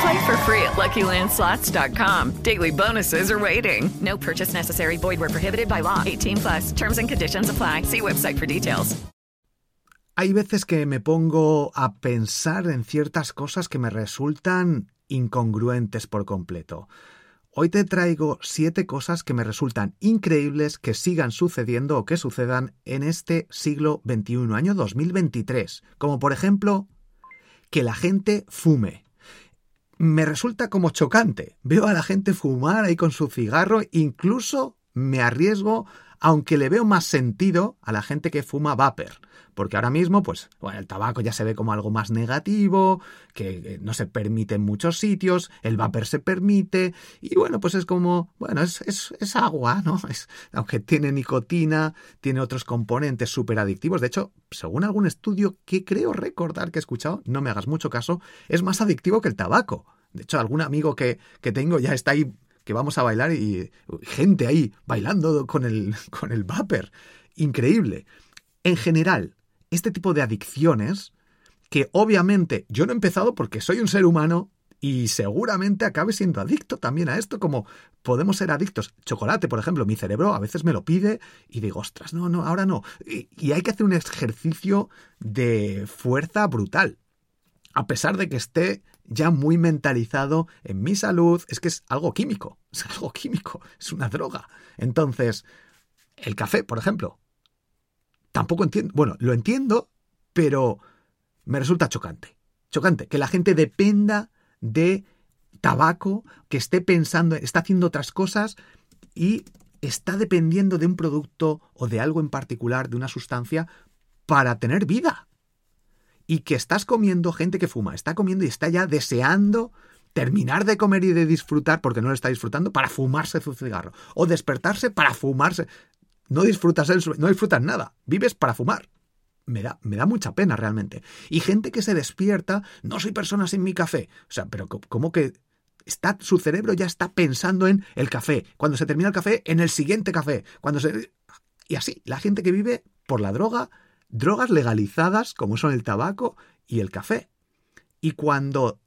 Play for free at LuckyLandSlots.com. Daily bonuses are waiting. No purchase necessary. Void were prohibited by law. 18 plus. Terms and conditions apply. See website for details. Hay veces que me pongo a pensar en ciertas cosas que me resultan incongruentes por completo. Hoy te traigo siete cosas que me resultan increíbles que sigan sucediendo o que sucedan en este siglo XXI, año 2023. Como por ejemplo, que la gente fume me resulta como chocante. Veo a la gente fumar ahí con su cigarro, incluso me arriesgo, aunque le veo más sentido a la gente que fuma vapor. Porque ahora mismo, pues, bueno, el tabaco ya se ve como algo más negativo, que no se permite en muchos sitios, el vapor se permite, y bueno, pues es como, bueno, es, es, agua, ¿no? Es, aunque tiene nicotina, tiene otros componentes súper adictivos. De hecho, según algún estudio que creo recordar que he escuchado, no me hagas mucho caso, es más adictivo que el tabaco. De hecho, algún amigo que, que tengo ya está ahí que vamos a bailar y gente ahí bailando con el, con el vapor. Increíble. En general, este tipo de adicciones, que obviamente yo no he empezado porque soy un ser humano y seguramente acabe siendo adicto también a esto, como podemos ser adictos. Chocolate, por ejemplo, mi cerebro a veces me lo pide y digo, ostras, no, no, ahora no. Y, y hay que hacer un ejercicio de fuerza brutal. A pesar de que esté ya muy mentalizado en mi salud, es que es algo químico, es algo químico, es una droga. Entonces, el café, por ejemplo, tampoco entiendo, bueno, lo entiendo, pero me resulta chocante. Chocante, que la gente dependa de tabaco, que esté pensando, está haciendo otras cosas y está dependiendo de un producto o de algo en particular, de una sustancia, para tener vida. Y que estás comiendo gente que fuma, está comiendo y está ya deseando terminar de comer y de disfrutar porque no lo está disfrutando para fumarse su cigarro. O despertarse para fumarse. No disfrutas, no disfrutas nada, vives para fumar. Me da, me da mucha pena realmente. Y gente que se despierta, no soy persona sin mi café. O sea, pero ¿cómo que está, su cerebro ya está pensando en el café? Cuando se termina el café, en el siguiente café. Cuando se... Y así, la gente que vive por la droga, drogas legalizadas como son el tabaco y el café. Y cuando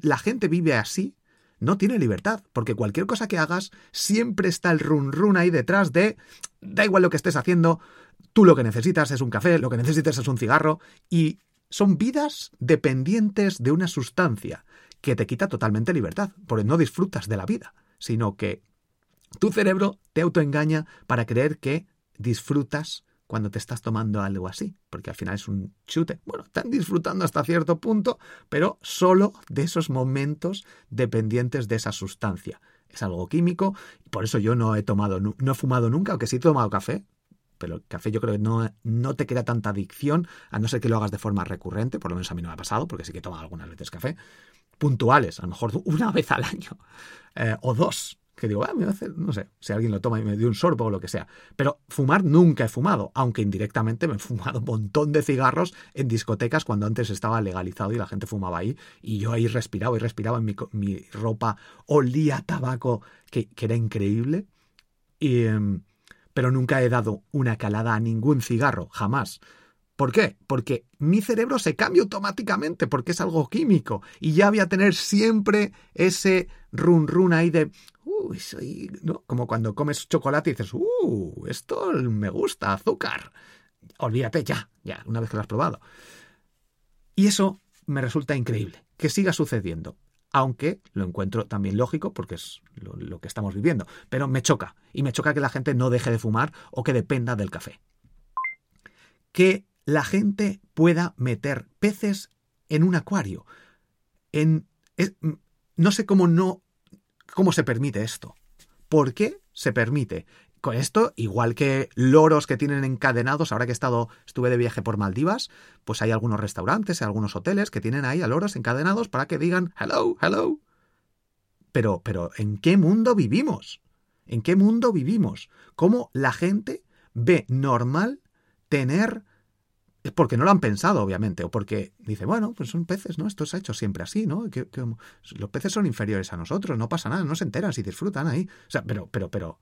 la gente vive así, no tiene libertad, porque cualquier cosa que hagas siempre está el run run ahí detrás de da igual lo que estés haciendo, tú lo que necesitas es un café, lo que necesitas es un cigarro y son vidas dependientes de una sustancia que te quita totalmente libertad, porque no disfrutas de la vida, sino que tu cerebro te autoengaña para creer que disfrutas cuando te estás tomando algo así, porque al final es un chute. Bueno, están disfrutando hasta cierto punto, pero solo de esos momentos dependientes de esa sustancia. Es algo químico y por eso yo no he tomado, no he fumado nunca, aunque sí he tomado café, pero el café yo creo que no, no te crea tanta adicción, a no ser que lo hagas de forma recurrente, por lo menos a mí no me ha pasado, porque sí que he tomado algunas veces café, puntuales, a lo mejor una vez al año, eh, o dos, que digo, ah, me no sé, si alguien lo toma y me dio un sorbo o lo que sea. Pero fumar nunca he fumado, aunque indirectamente me he fumado un montón de cigarros en discotecas cuando antes estaba legalizado y la gente fumaba ahí. Y yo ahí respiraba y respiraba en mi, mi ropa, olía tabaco, que, que era increíble. Y, em, pero nunca he dado una calada a ningún cigarro, jamás. ¿Por qué? Porque mi cerebro se cambia automáticamente, porque es algo químico. Y ya voy a tener siempre ese run run ahí de, soy, ¿no? Como cuando comes chocolate y dices, uh, esto me gusta, azúcar. Olvídate ya, ya, una vez que lo has probado. Y eso me resulta increíble, que siga sucediendo. Aunque lo encuentro también lógico porque es lo que estamos viviendo. Pero me choca. Y me choca que la gente no deje de fumar o que dependa del café. Que la gente pueda meter peces en un acuario. En, no sé cómo no. Cómo se permite esto. ¿Por qué se permite? Con esto, igual que loros que tienen encadenados, ahora que he estado, estuve de viaje por Maldivas, pues hay algunos restaurantes, algunos hoteles que tienen ahí a loros encadenados para que digan hello, hello. Pero, pero, ¿en qué mundo vivimos? ¿En qué mundo vivimos? ¿Cómo la gente ve normal tener es porque no lo han pensado, obviamente, o porque dice, bueno, pues son peces, ¿no? Esto se ha hecho siempre así, ¿no? Los peces son inferiores a nosotros, no pasa nada, no se enteran si disfrutan ahí. O sea, pero, pero, pero.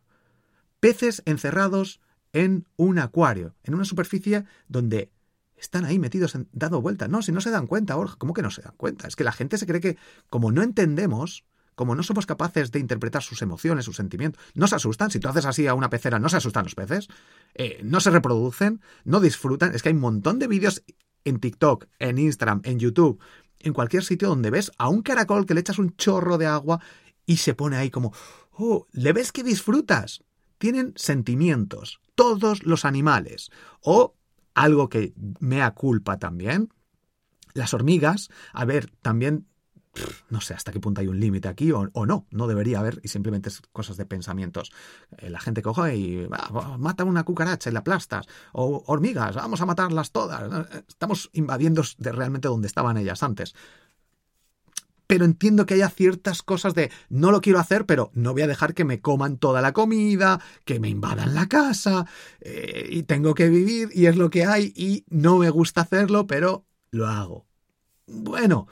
Peces encerrados en un acuario, en una superficie donde están ahí metidos, dado vueltas. No, si no se dan cuenta, ¿cómo que no se dan cuenta? Es que la gente se cree que, como no entendemos, como no somos capaces de interpretar sus emociones, sus sentimientos, no se asustan. Si tú haces así a una pecera, no se asustan los peces, eh, no se reproducen, no disfrutan. Es que hay un montón de vídeos en TikTok, en Instagram, en YouTube, en cualquier sitio donde ves a un caracol que le echas un chorro de agua y se pone ahí como, oh, ¿le ves que disfrutas? Tienen sentimientos, todos los animales. O algo que me culpa también, las hormigas, a ver, también no sé hasta qué punto hay un límite aquí o, no, no debería haber y simplemente es cosas de pensamientos. Eh, la gente coge y mata una cucaracha y la aplastas, o hormigas, vamos a matarlas todas. Estamos invadiendo de realmente donde estaban ellas antes. Pero entiendo que haya ciertas cosas de no lo quiero hacer, pero no voy a dejar que me coman toda la comida, que me invadan la casa, eh, y tengo que vivir, y es lo que hay, y no me gusta hacerlo, pero lo hago. Bueno,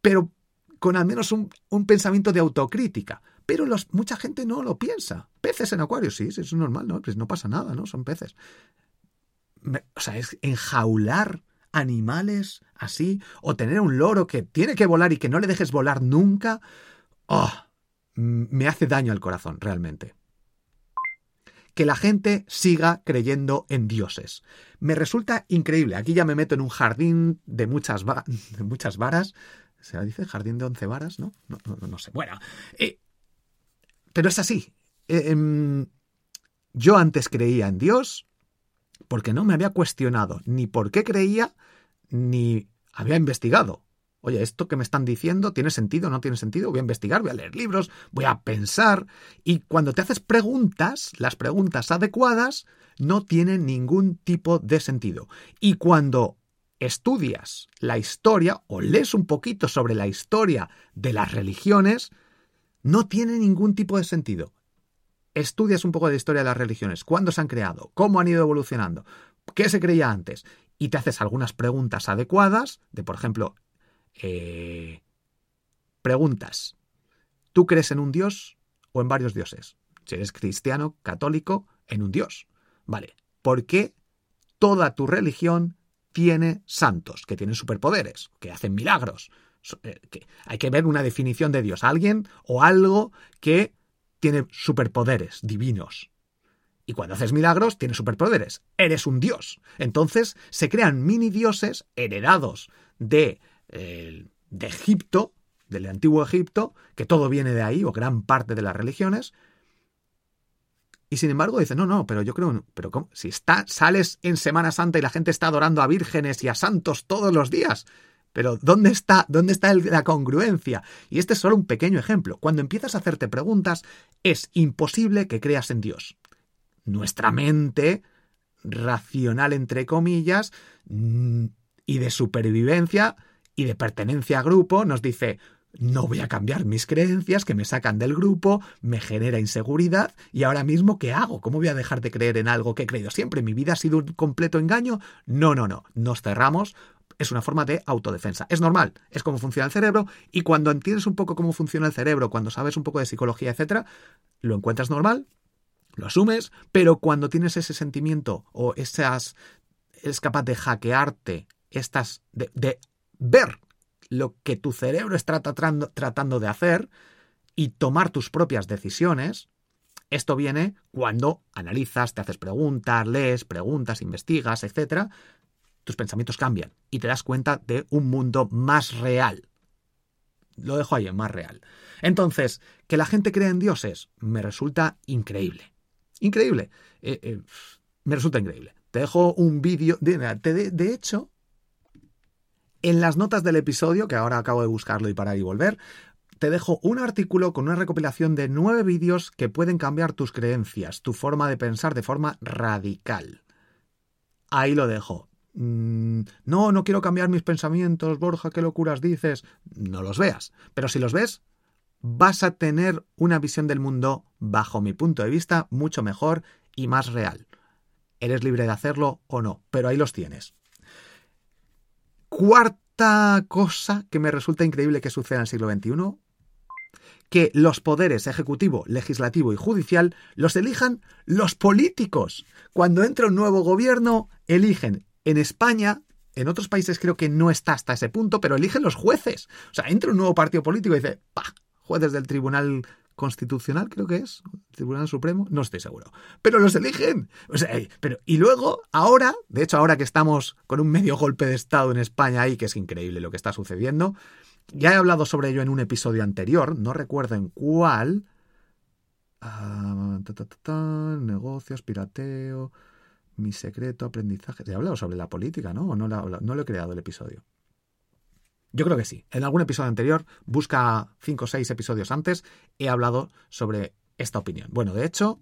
pero con al menos un, pensamiento de autocrítica. Pero los, mucha gente no lo piensa. Peces en acuario, sí, es normal, ¿no? Pues no pasa nada, ¿no? Son peces. o sea, es enjaular animales así, o tener un loro que tiene que volar y que no le dejes volar nunca, oh, me hace daño al corazón, realmente. Que la gente siga creyendo en dioses. Me resulta increíble. Aquí ya me meto en un jardín de muchas, de muchas varas, ¿Se dice jardín de once varas? ¿No? No, no, sé. Bueno. Eh, pero es así. Eh, em, yo antes creía en Dios porque no me había cuestionado ni por qué creía ni había investigado. Oye, esto que me están diciendo tiene sentido, no tiene sentido. Voy a investigar, voy a leer libros, voy a pensar. Y cuando te haces preguntas, las preguntas adecuadas no tienen ningún tipo de sentido. Y cuando estudias la historia o lees un poquito sobre la historia de las religiones, no tiene ningún tipo de sentido. Estudias un poco de historia de las religiones, cuándo se han creado, cómo han ido evolucionando, qué se creía antes, y te haces algunas preguntas adecuadas, de por ejemplo, eh, preguntas, ¿tú crees en un dios o en varios dioses? Si eres cristiano, católico, en un dios. Vale, ¿por qué toda tu religión tiene santos, que tienen superpoderes, que hacen milagros. Eh, hay que ver una definición de Dios, alguien o algo que tiene superpoderes divinos. Y cuando haces milagros, tiene superpoderes. Eres un dios. Entonces se crean mini dioses heredados de, eh, de Egipto, del antiguo Egipto, que todo viene de ahí, o gran parte de las religiones, y sin embargo dice, no, no, pero yo creo, pero ¿cómo? si está, sales en Semana Santa y la gente está adorando a vírgenes y a santos todos los días, pero ¿dónde está, dónde está la congruencia? Y este es solo un pequeño ejemplo. Cuando empiezas a hacerte preguntas, es imposible que creas en Dios. Nuestra mente racional, entre comillas, mm, y de supervivencia y de pertenencia a grupo, nos dice, no voy a cambiar mis creencias que me sacan del grupo, me genera inseguridad y ahora mismo ¿qué hago? ¿Cómo voy a dejar de creer en algo que he creído siempre? ¿Mi vida ha sido un completo engaño? No, no, no. Nos cerramos. Es una forma de autodefensa. Es normal, es como funciona el cerebro y cuando entiendes un poco cómo funciona el cerebro, cuando sabes un poco de psicología, etcétera, lo encuentras normal, lo asumes, pero cuando tienes ese sentimiento o esas es capaz de hackearte estas de ver lo que tu cerebro está tratando, de hacer y tomar tus propias decisiones, esto viene cuando analizas, te haces preguntas, lees, preguntas, investigas, etc. Tus pensamientos cambian y te das cuenta de un mundo más real. Lo dejo ahí, más real. Entonces, que la gente crea en dioses me resulta increíble. Increíble. Eh, eh, me resulta increíble. Te dejo un vídeo. De, de, de hecho, en las notas del episodio, que ahora acabo de buscarlo y parar y volver, te dejo un artículo con una recopilación de nueve vídeos que pueden cambiar tus creencias, tu forma de pensar de forma radical. Ahí lo dejo. Mm, no, no quiero cambiar mis pensamientos, Borja, qué locuras dices. No los veas. Pero si los ves, vas a tener una visión del mundo, bajo mi punto de vista, mucho mejor y más real. Eres libre de hacerlo o no, pero ahí los tienes. Cuarta cosa que me resulta increíble que suceda en el siglo XXI, que los poderes ejecutivo, legislativo y judicial los elijan los políticos. Cuando entra un nuevo gobierno, eligen en España, en otros países creo que no está hasta ese punto, pero eligen los jueces. O sea, entra un nuevo partido político y dice, ¡pah! Jueces del Tribunal Constitucional, creo que es, Tribunal Supremo, no estoy seguro. Pero los eligen. O sea, pero, y luego, ahora, de hecho, ahora que estamos con un medio golpe de Estado en España ahí, que es increíble lo que está sucediendo, ya he hablado sobre ello en un episodio anterior, no recuerdo en cuál. Ah, negocios, pirateo, mi secreto, aprendizaje. He hablado sobre la política, ¿no? ¿O no, no lo he creado el episodio? Yo creo que sí. En algún episodio anterior, busca cinco o seis episodios antes, he hablado sobre esta opinión. Bueno, de hecho,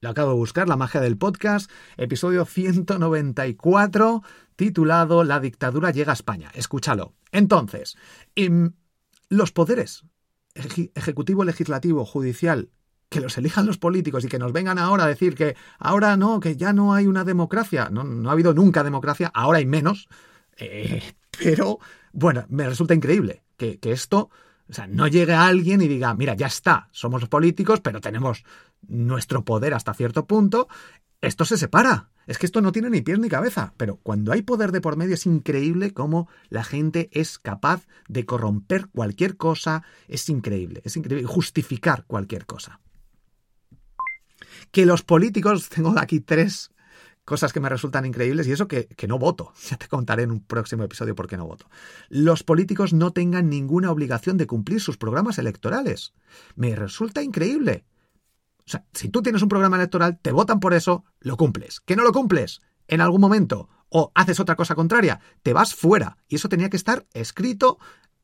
lo acabo de buscar, La magia del podcast, episodio 194, titulado La dictadura llega a España. Escúchalo. Entonces, em, los poderes ejecutivo, legislativo, judicial, que los elijan los políticos y que nos vengan ahora a decir que ahora no, que ya no hay una democracia. No, no ha habido nunca democracia, ahora hay menos. Eh, pero, bueno, me resulta increíble que, que esto o sea, no llegue a alguien y diga, mira, ya está, somos los políticos, pero tenemos nuestro poder hasta cierto punto. Esto se separa. Es que esto no tiene ni pies ni cabeza. Pero cuando hay poder de por medio es increíble cómo la gente es capaz de corromper cualquier cosa. Es increíble, es increíble. Justificar cualquier cosa. Que los políticos, tengo aquí tres cosas que me resultan increíbles y eso que, que, no voto. Ya te contaré en un próximo episodio por qué no voto. Los políticos no tengan ninguna obligación de cumplir sus programas electorales. Me resulta increíble. O sea, si tú tienes un programa electoral, te votan por eso, lo cumples. ¿Que no lo cumples? En algún momento. O haces otra cosa contraria, te vas fuera. Y eso tenía que estar escrito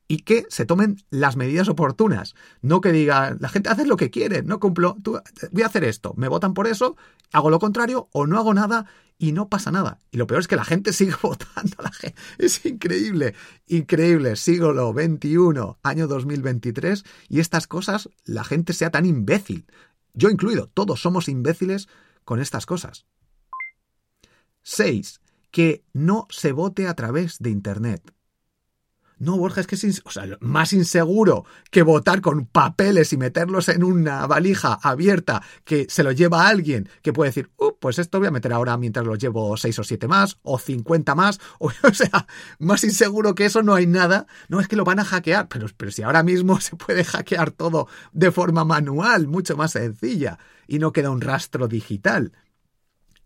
y que se tomen las medidas oportunas. No que diga, la gente hace lo que quiere, no cumplo, tú, voy a hacer esto, me votan por eso, hago lo contrario o no hago nada y no pasa nada. Y lo peor es que la gente sigue votando. La es increíble, increíble. Siglo XXI, año 2023, y estas cosas, la gente sea tan imbécil. Yo incluido, todos somos imbéciles con estas cosas. 6. Que no se vote a través de Internet. No, Borja, es que es o sea, más inseguro que votar con papeles y meterlos en una valija abierta que se lo lleva alguien que puede decir, uh, pues esto voy a meter ahora mientras los llevo seis o siete más, o 50 más. O, o, sea, más inseguro que eso no hay nada. No es que lo van a hackear, pero, pero si ahora mismo se puede hackear todo de forma manual, mucho más sencilla, y no queda un rastro digital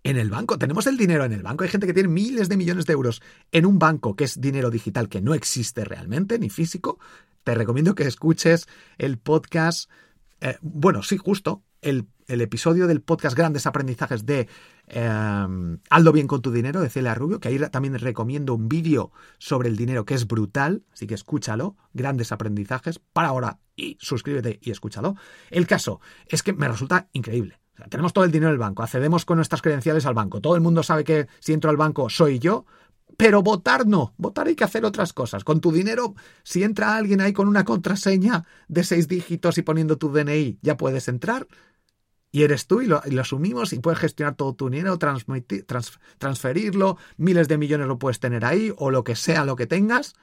en el banco. Tenemos el dinero en el banco. Hay gente que tiene miles de millones de euros en un banco que es dinero digital que no existe realmente, ni físico. Te recomiendo que escuches el podcast. Eh, bueno, sí, justo. El, episodio del podcast Grandes Aprendizajes de eh, bien con tu dinero de Celia Rubio, que ahí también recomiendo un vídeo sobre el dinero que es brutal, así que escúchalo, Grandes Aprendizajes, para ahora y suscríbete y escúchalo. El caso es que me resulta increíble tenemos todo el dinero en el banco, accedemos con nuestras credenciales al banco. Todo el mundo sabe que si entro al banco soy yo, pero votar no. Votar hay que hacer otras cosas. Con tu dinero, si entra alguien ahí con una contraseña de seis dígitos y poniendo tu DNI, ya puedes entrar. Y eres tú y lo, asumimos y puedes gestionar todo tu dinero, transferirlo, miles de millones lo puedes tener ahí o lo que sea lo que tengas.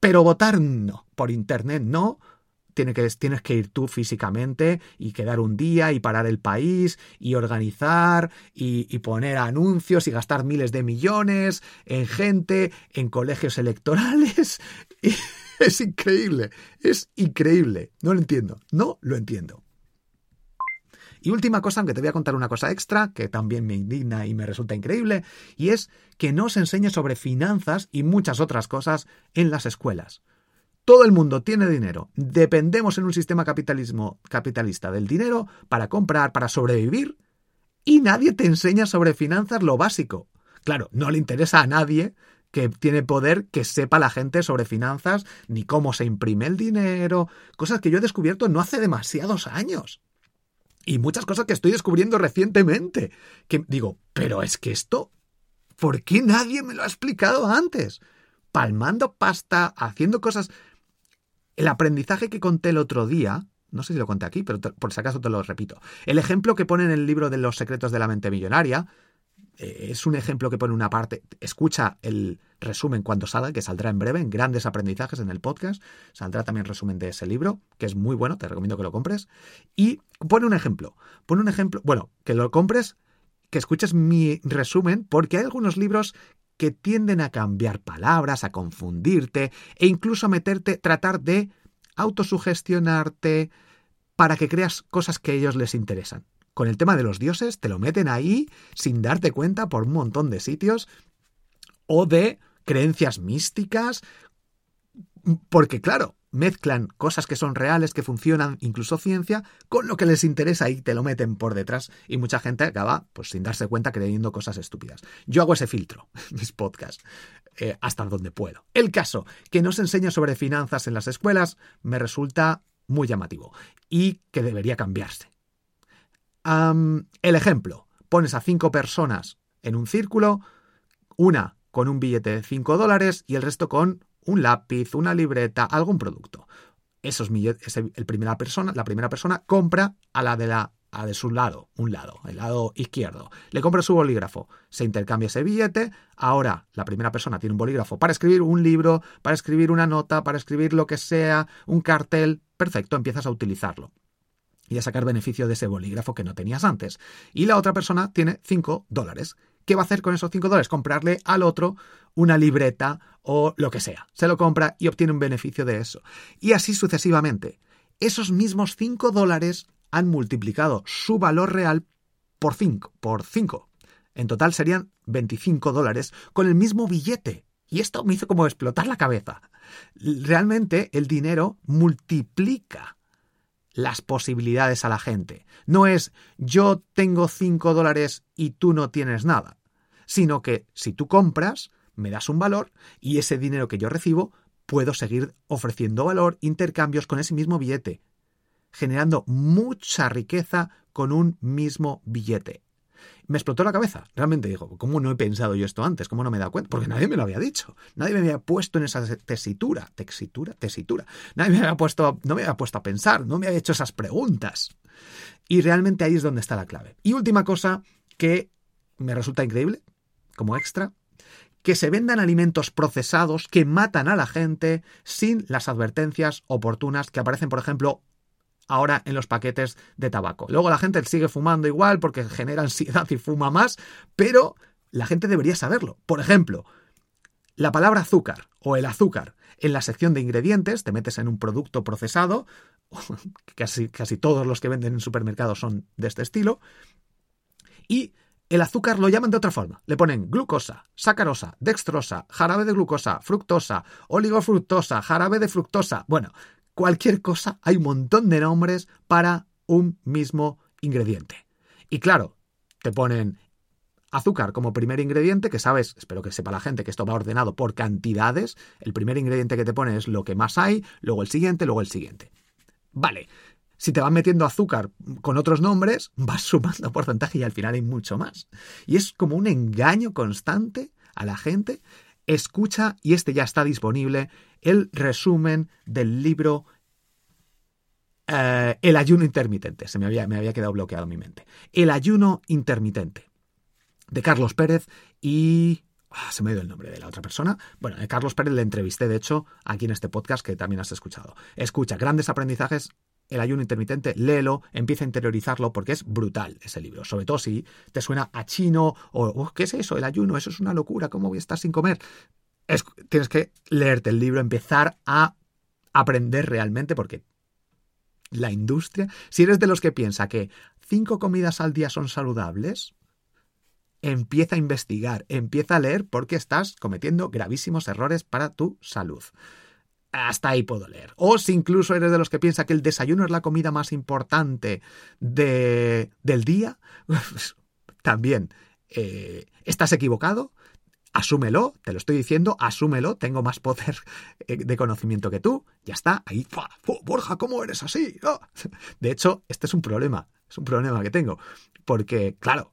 Pero votar no. Por internet no que, tienes que ir tú físicamente y quedar un día y parar el país y organizar y, poner anuncios y gastar miles de millones en gente, en colegios electorales. Es increíble, es increíble. No lo entiendo, no lo entiendo. Y última cosa, aunque te voy a contar una cosa extra, que también me indigna y me resulta increíble, y es que no se enseñe sobre finanzas y muchas otras cosas en las escuelas. Todo el mundo tiene dinero. Dependemos en un sistema capitalismo capitalista del dinero para comprar, para sobrevivir. y nadie te enseña sobre finanzas lo básico. Claro, no le interesa a nadie que tiene poder que sepa la gente sobre finanzas, ni cómo se imprime el dinero, cosas que yo he descubierto no hace demasiados años. Y muchas cosas que estoy descubriendo recientemente. Que digo, pero es que esto, ¿por qué nadie me lo ha explicado antes? Palmando pasta, haciendo cosas. El aprendizaje que conté el otro día, no sé si lo conté aquí, pero por si acaso te lo repito. El ejemplo que pone en el libro de los secretos de la mente millonaria, eh, es un ejemplo que pone una parte, escucha el resumen cuando salga, que saldrá en breve, en grandes aprendizajes en el podcast, saldrá también resumen de ese libro, que es muy bueno, te recomiendo que lo compres, y pone un ejemplo, pone un ejemplo, bueno, que lo compres, que escuches mi resumen, porque hay algunos libros que tienden a cambiar palabras, a confundirte e incluso a meterte, tratar de autosugestionarte para que creas cosas que a ellos les interesan. Con el tema de los dioses, te lo meten ahí sin darte cuenta por un montón de sitios, o de creencias místicas, porque claro, mezclan cosas que son reales, que funcionan, incluso ciencia, con lo que les interesa y te lo meten por detrás y mucha gente acaba pues sin darse cuenta creyendo cosas estúpidas. Yo hago ese filtro mis podcasts eh, hasta donde puedo. El caso que no se enseña sobre finanzas en las escuelas me resulta muy llamativo y que debería cambiarse el ejemplo, pones a cinco personas en un círculo, una con un billete de 5 dólares y el resto con un lápiz, una libreta, algún producto. Esos billetes, el primera persona, la primera persona compra a la de la a de su lado, un lado, el lado izquierdo. Le compra su bolígrafo, se intercambia ese billete. Ahora la primera persona tiene un bolígrafo para escribir un libro, para escribir una nota, para escribir lo que sea, un cartel. Perfecto, empiezas a utilizarlo y a sacar beneficio de ese bolígrafo que no tenías antes. Y la otra persona tiene 5 dólares. ¿Qué va a hacer con esos 5 dólares? Comprarle al otro una libreta o lo que sea. Se lo compra y obtiene un beneficio de eso. Y así sucesivamente. Esos mismos 5 dólares han multiplicado su valor real por 5. Por 5. En total serían 25 dólares con el mismo billete. Y esto me hizo como explotar la cabeza. Realmente el dinero multiplica las posibilidades a la gente. No es yo tengo 5 dólares y tú no tienes nada, sino que si tú compras, me das un valor y ese dinero que yo recibo puedo seguir ofreciendo valor, intercambios con ese mismo billete, generando mucha riqueza con un mismo billete me explotó la cabeza. Realmente digo, ¿cómo no he pensado yo esto antes? ¿Cómo no me he dado cuenta? Porque nadie me lo había dicho. Nadie me había puesto en esa tesitura. Tesitura, tesitura. Nadie me había puesto, no me había puesto a pensar, no me había hecho esas preguntas. Y realmente ahí es donde está la clave. Y última cosa que me resulta increíble, como extra, que se vendan alimentos procesados que matan a la gente sin las advertencias oportunas que aparecen, por ejemplo, ahora en los paquetes de tabaco. Luego la gente sigue fumando igual porque genera ansiedad y fuma más, pero la gente debería saberlo. Por ejemplo, la palabra azúcar o el azúcar. En la sección de ingredientes te metes en un producto procesado, casi, casi todos los que venden en supermercados son de este estilo, y el azúcar lo llaman de otra forma. Le ponen glucosa, sacarosa, dextrosa, jarabe de glucosa, fructosa, oligofructosa, jarabe de fructosa. Bueno, cualquier cosa, hay un montón de nombres para un mismo ingrediente. Y claro, te ponen azúcar como primer ingrediente, que sabes, espero que sepa la gente que esto va ordenado por cantidades. El primer ingrediente que te pone es lo que más hay, luego el siguiente, luego el siguiente. Vale, si te van metiendo azúcar con otros nombres, vas sumando porcentaje y al final hay mucho más. Y es como un engaño constante a la gente escucha, y este ya está disponible, el resumen del libro eh, El ayuno intermitente. Se me había, me había quedado bloqueado en mi mente. El ayuno intermitente. De Carlos Pérez y... Ah, se me ha ido el nombre de la otra persona. Bueno, de Carlos Pérez le entrevisté, de hecho, aquí en este podcast que también has escuchado. Escucha, grandes aprendizajes el ayuno intermitente, léelo, empieza a interiorizarlo porque es brutal ese libro. Sobre todo si te suena a chino o oh, ¿qué es eso? El ayuno, eso es una locura, ¿cómo voy a estar sin comer? tienes que leerte el libro, empezar a aprender realmente porque la industria, si eres de los que piensa que cinco comidas al día son saludables, empieza a investigar, empieza a leer porque estás cometiendo gravísimos errores para tu salud hasta ahí puedo leer. O si incluso eres de los que piensa que el desayuno es la comida más importante de, del día, también eh, estás equivocado, asúmelo, te lo estoy diciendo, asúmelo, tengo más poder eh, de conocimiento que tú, ya está, ahí, Borja, ¿cómo eres así? De hecho, este es un problema, es un problema que tengo, porque, claro,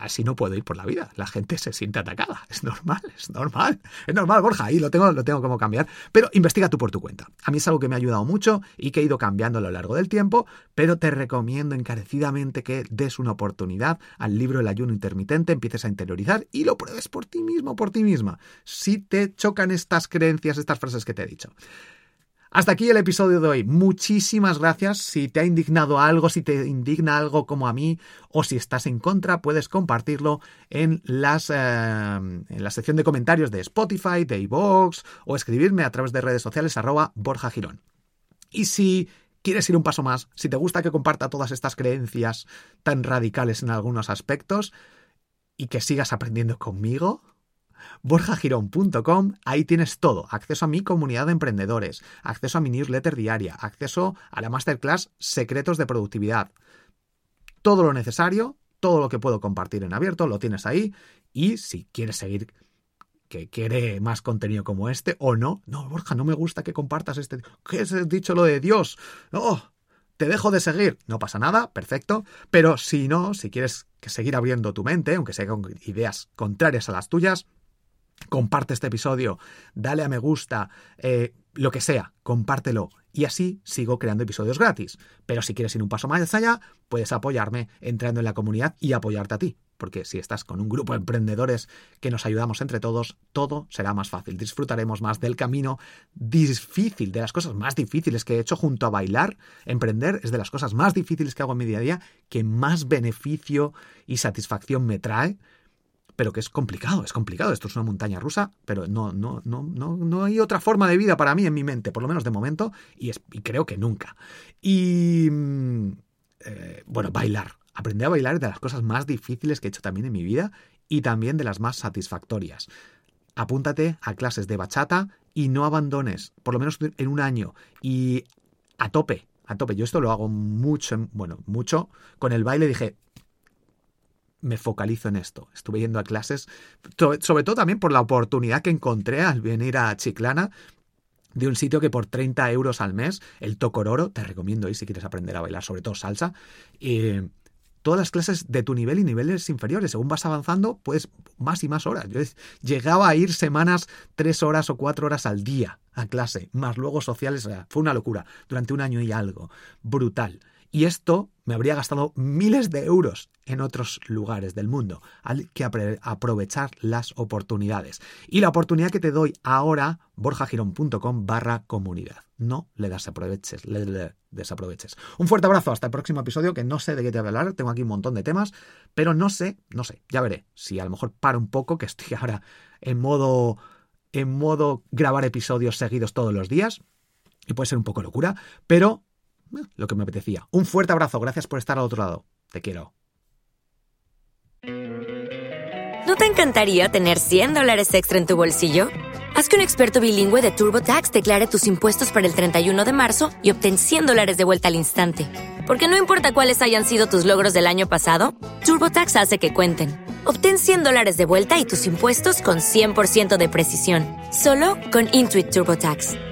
así no puedo ir por la vida. La gente se siente atacada. Es normal, es normal. Es normal, Borja, ahí lo tengo, lo tengo como cambiar. Pero investiga tú por tu cuenta. A mí es algo que me ha ayudado mucho y que he ido cambiando a lo largo del tiempo, pero te recomiendo encarecidamente que des una oportunidad al libro El ayuno intermitente, empieces a interiorizar y lo pruebes por ti mismo, por ti misma. Si te chocan estas creencias, estas frases que te he dicho. Hasta aquí el episodio de hoy. Muchísimas gracias. Si te ha indignado algo, si te indigna algo como a mí, o si estás en contra, puedes compartirlo en, las, eh, en la sección de comentarios de Spotify, de iVoox, o escribirme a través de redes sociales arroba Borja Girón. Y si quieres ir un paso más, si te gusta que comparta todas estas creencias tan radicales en algunos aspectos, y que sigas aprendiendo conmigo, borjagirón.com, ahí tienes todo, acceso a mi comunidad de emprendedores, acceso a mi newsletter diaria, acceso a la masterclass Secretos de Productividad. Todo lo necesario, todo lo que puedo compartir en abierto, lo tienes ahí y si quieres seguir que quiere más contenido como este o no, no, Borja, no me gusta que compartas este. ¿Qué has dicho lo de Dios? Oh, te dejo de seguir. No pasa nada, perfecto. Pero si no, si quieres seguir abriendo tu mente, aunque sea con ideas contrarias a las tuyas, comparte este episodio, dale a me gusta, eh, lo que sea, compártelo. Y así sigo creando episodios gratis. Pero si quieres ir un paso más allá, puedes apoyarme entrando en la comunidad y apoyarte a ti. Porque si estás con un grupo de emprendedores que nos ayudamos entre todos, todo será más fácil. Disfrutaremos más del camino difícil, de las cosas más difíciles que he hecho junto a bailar. Emprender es de las cosas más difíciles que hago en mi día a día, que más beneficio y satisfacción me trae pero que es complicado, es complicado. Esto es una montaña rusa, pero no, no, no, no, no hay otra forma de vida para mí en mi mente, por lo menos de momento, y, es, creo que nunca. Y mm, eh, bueno, bailar. Aprender a bailar es de las cosas más difíciles que he hecho también en mi vida y también de las más satisfactorias. Apúntate a clases de bachata y no abandones, por lo menos en un año, y a tope, a tope. Yo esto lo hago mucho, bueno, mucho. Con el baile dije, me focalizo en esto. Estuve yendo a clases, sobre todo también por la oportunidad que encontré al venir a Chiclana, de un sitio que por 30 euros al mes, el Tocororo, te recomiendo ir si quieres aprender a bailar, sobre todo salsa. todas las clases de tu nivel y niveles inferiores. Según vas avanzando, pues más y más horas. Yo llegaba a ir semanas, tres horas o cuatro horas al día a clase, más luego sociales. fue una locura. Durante un año y algo. Brutal. Y esto me habría gastado miles de euros en otros lugares del mundo. Hay que aprovechar las oportunidades. Y la oportunidad que te doy ahora, borjagirón.com barra comunidad. No le desaproveches, le, desaproveches. Un fuerte abrazo, hasta el próximo episodio, que no sé de qué te voy a hablar, tengo aquí un montón de temas, pero no sé, no sé, ya veré. Si a lo mejor paro un poco, que estoy ahora en modo, en modo grabar episodios seguidos todos los días, y puede ser un poco locura, pero lo que me apetecía. Un fuerte abrazo, gracias por estar al otro lado. Te quiero. ¿No te encantaría tener 100 dólares extra en tu bolsillo? Haz que un experto bilingüe de TurboTax declare tus impuestos para el 31 de marzo y obtén 100 dólares de vuelta al instante. Porque no importa cuáles hayan sido tus logros del año pasado, TurboTax hace que cuenten. Obtén 100 dólares de vuelta y tus impuestos con 100% de precisión, solo con Intuit TurboTax.